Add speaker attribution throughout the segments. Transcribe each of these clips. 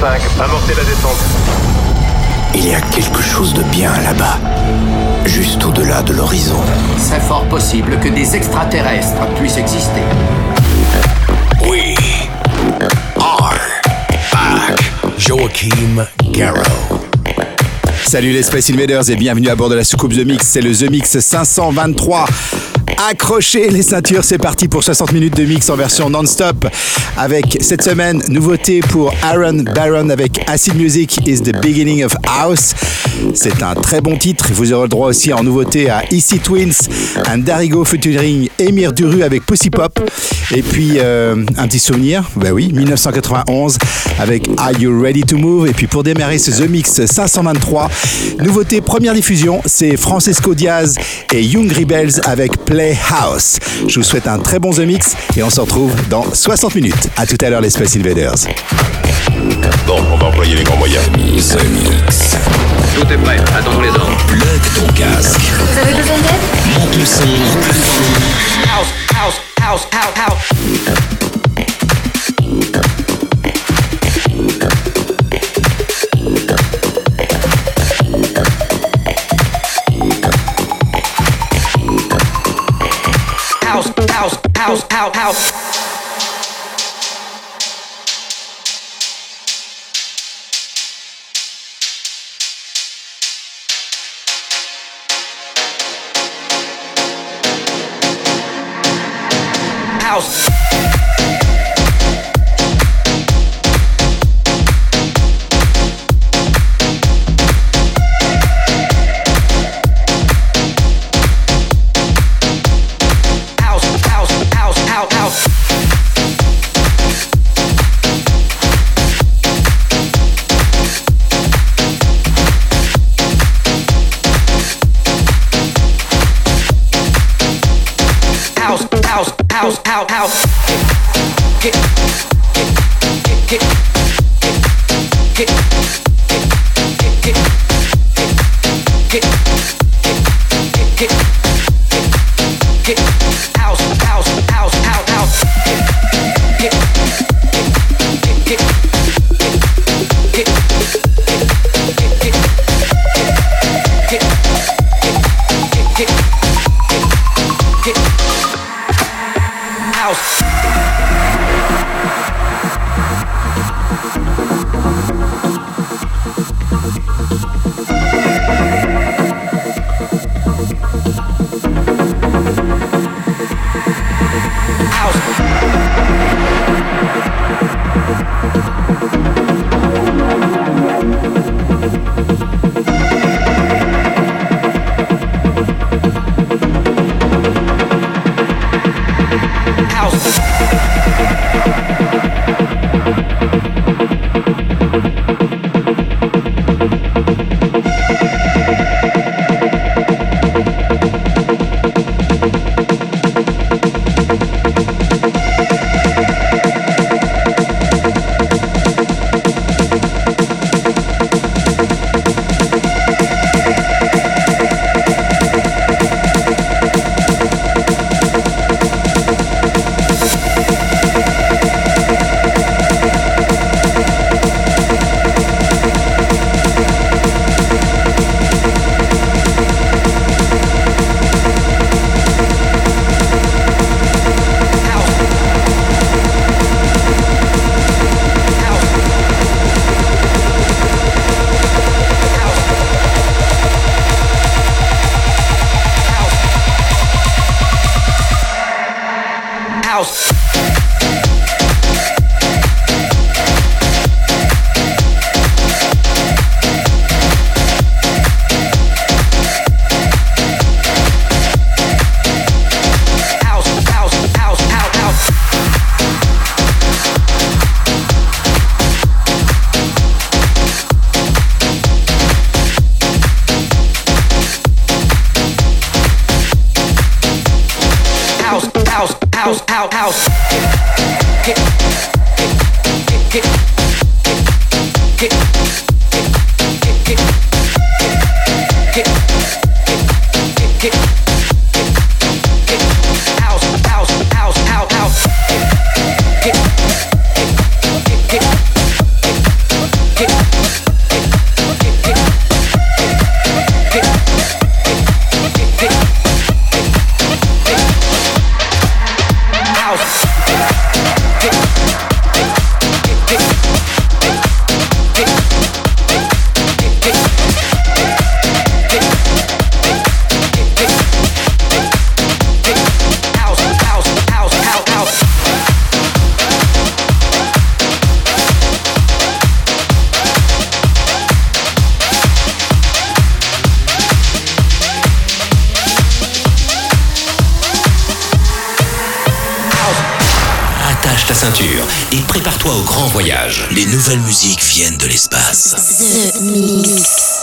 Speaker 1: 5, amorcez la descente.
Speaker 2: Il y a quelque chose de bien là-bas, juste au-delà de l'horizon.
Speaker 3: C'est fort possible que des extraterrestres puissent exister.
Speaker 2: We are back.
Speaker 4: Joachim Garrow.
Speaker 5: Salut les Space Invaders et bienvenue à bord de la soucoupe The Mix. C'est le The Mix 523. Accrochez les ceintures, c'est parti pour 60 minutes de mix en version non-stop. Avec cette semaine, nouveauté pour Aaron Baron avec Acid Music is the Beginning of House. C'est un très bon titre. Vous aurez le droit aussi en nouveauté à Easy Twins, un Darigo featuring Emir Duru avec Pussy Pop. Et puis euh, un petit souvenir, bah oui, 1991 avec Are You Ready to Move? Et puis pour démarrer ce The Mix 523, nouveauté première diffusion, c'est Francesco Diaz et Young Rebels avec Play House. Je vous souhaite un très bon The Mix et on se retrouve dans 60 minutes. À tout à l'heure les Space Invaders.
Speaker 4: Bon, on va employer les grands moyens.
Speaker 2: The Mix.
Speaker 1: Tout est prêt, attendons les ordres.
Speaker 2: Plug ton casque.
Speaker 6: Vous avez besoin d'aide?
Speaker 2: Monte le son.
Speaker 3: House, house, house, house. House, out. Et prépare-toi au grand voyage.
Speaker 2: Les nouvelles musiques viennent de l'espace.
Speaker 7: The Mix.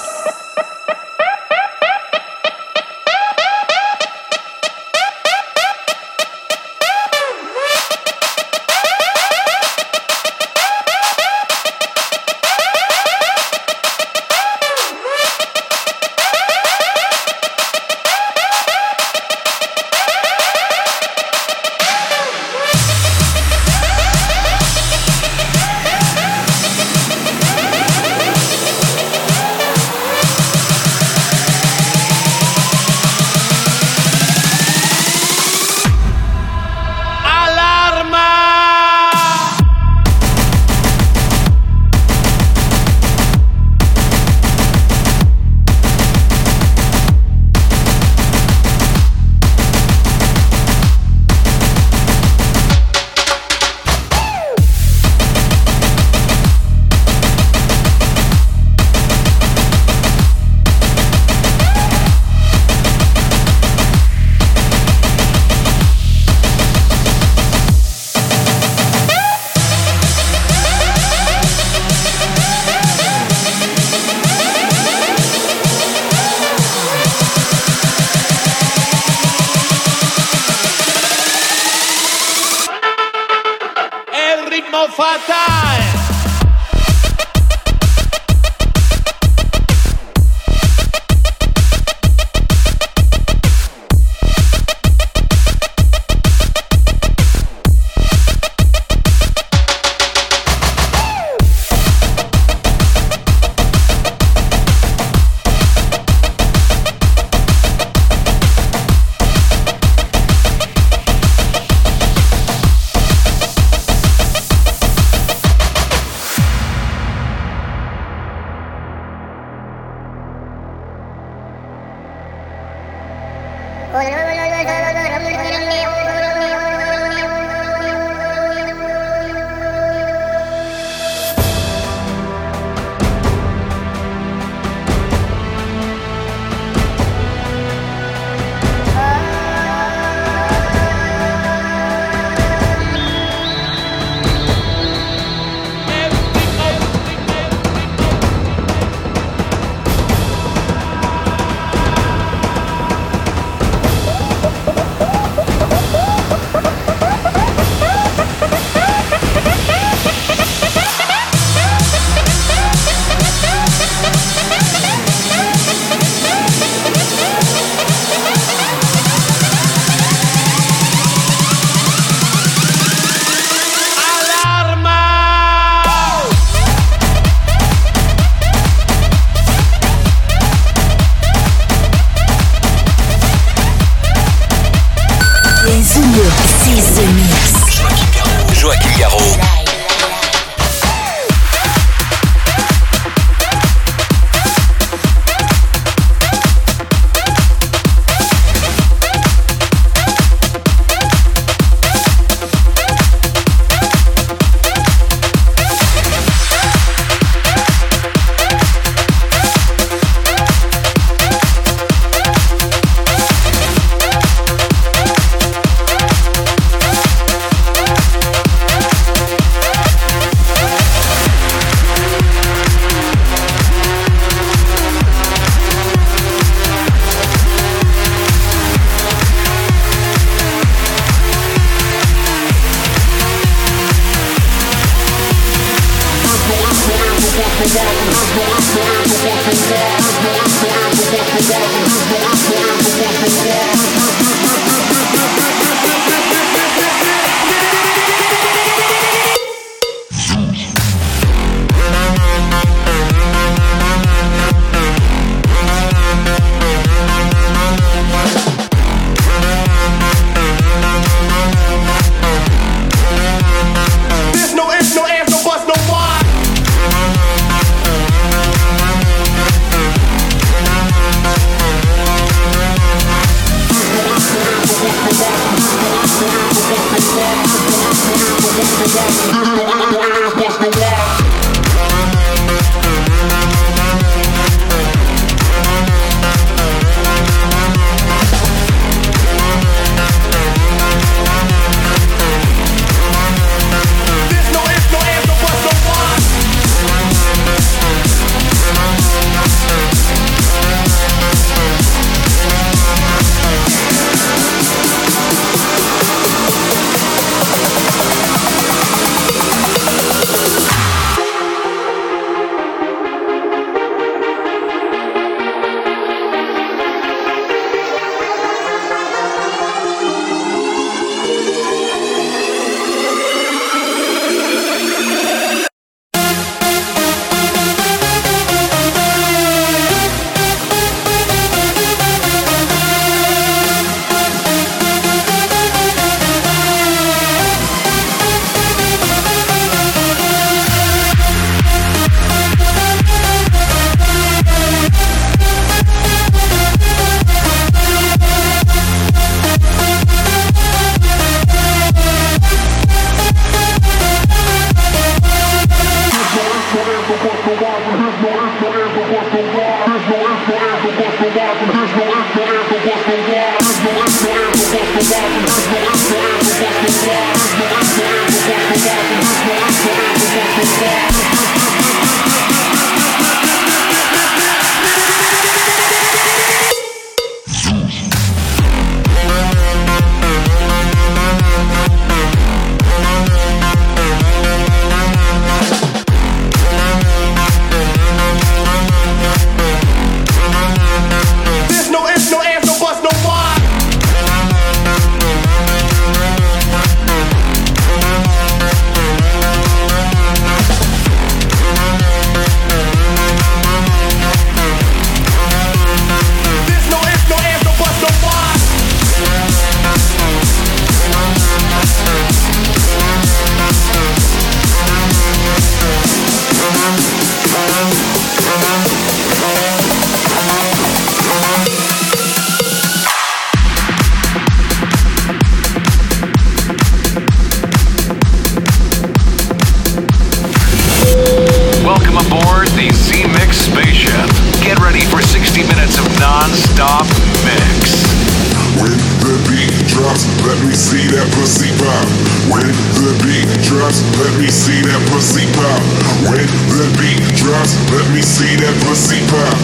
Speaker 8: Let me see that pussy pop. When the beat drops, let me see that pussy pop. When the beat drops, let me see that pussy pop.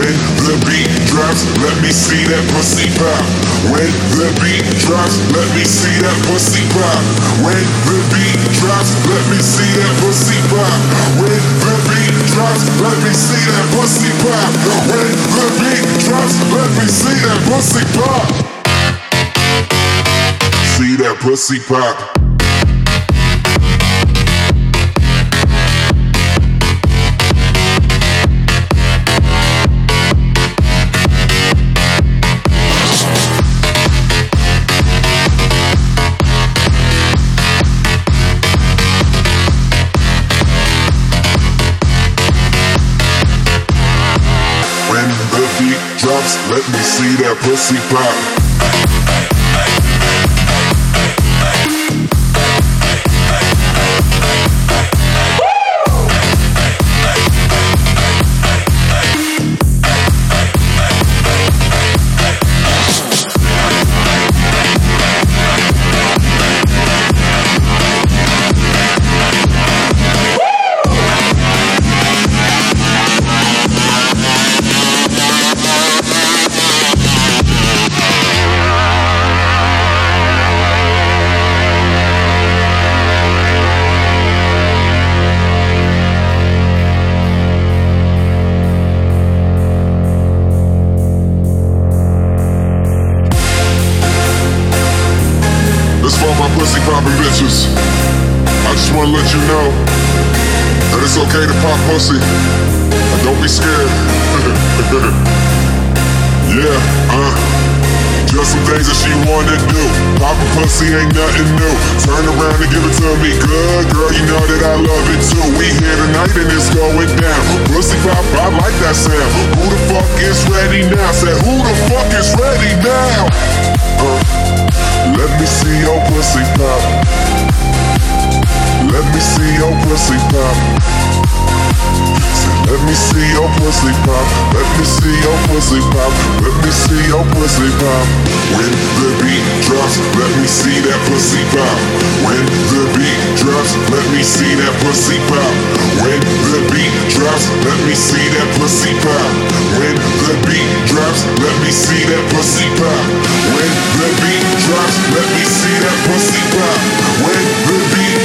Speaker 8: When the beat drops, let me see that pussy pop. When the beat drops, let me see that pussy pop. When the beat drops, let me see that pussy pop. When the beat drops, let me see that pussy pop. When the beat drops, let me see that pussy pop. See that pussy pop. When the beat drops, let me see that pussy pop. Don't be scared. yeah, uh. Just some things that she wanna do. Pop a pussy ain't nothing new. Turn around and give it to me good, girl. You know that I love it too. We here tonight and it's going down. Pussy pop, I like that sound. Who the fuck is ready now? Said who the fuck is ready now? Uh, let me see your pussy pop. Let me see your pussy pop. Let me see your pussy pop. Let me see your pussy pop. Let me see your pussy pop. When the beat drops, let me see that pussy pop. When the beat drops, let me see that pussy pop. When the beat drops, let me see that pussy pop. When the beat drops, let me see that pussy pop. When the beat drops, let me see that pussy pop. When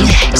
Speaker 9: night.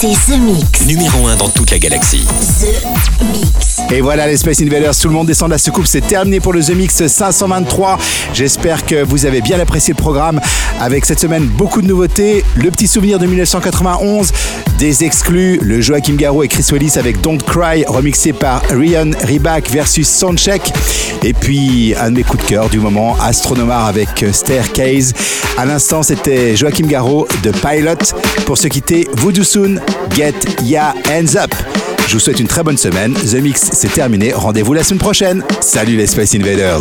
Speaker 7: C'est The Mix.
Speaker 2: Numéro 1 dans toute la galaxie.
Speaker 7: The Mix.
Speaker 5: Et voilà les Space Invaders, tout le monde descend de la soucoupe, c'est terminé pour le The Mix 523. J'espère que vous avez bien apprécié le programme avec cette semaine beaucoup de nouveautés, le petit souvenir de 1991, des exclus, le Joachim Garraud et Chris Willis avec Don't Cry remixé par Ryan Riback versus Soundcheck et puis un de mes coups de cœur du moment, Astronomar avec Staircase. À l'instant, c'était Joachim Garraud de Pilot pour se quitter Voodoo Soon, Get Ya Hands Up. Je vous souhaite une très bonne semaine. The Mix, c'est terminé. Rendez-vous la semaine prochaine. Salut les Space Invaders.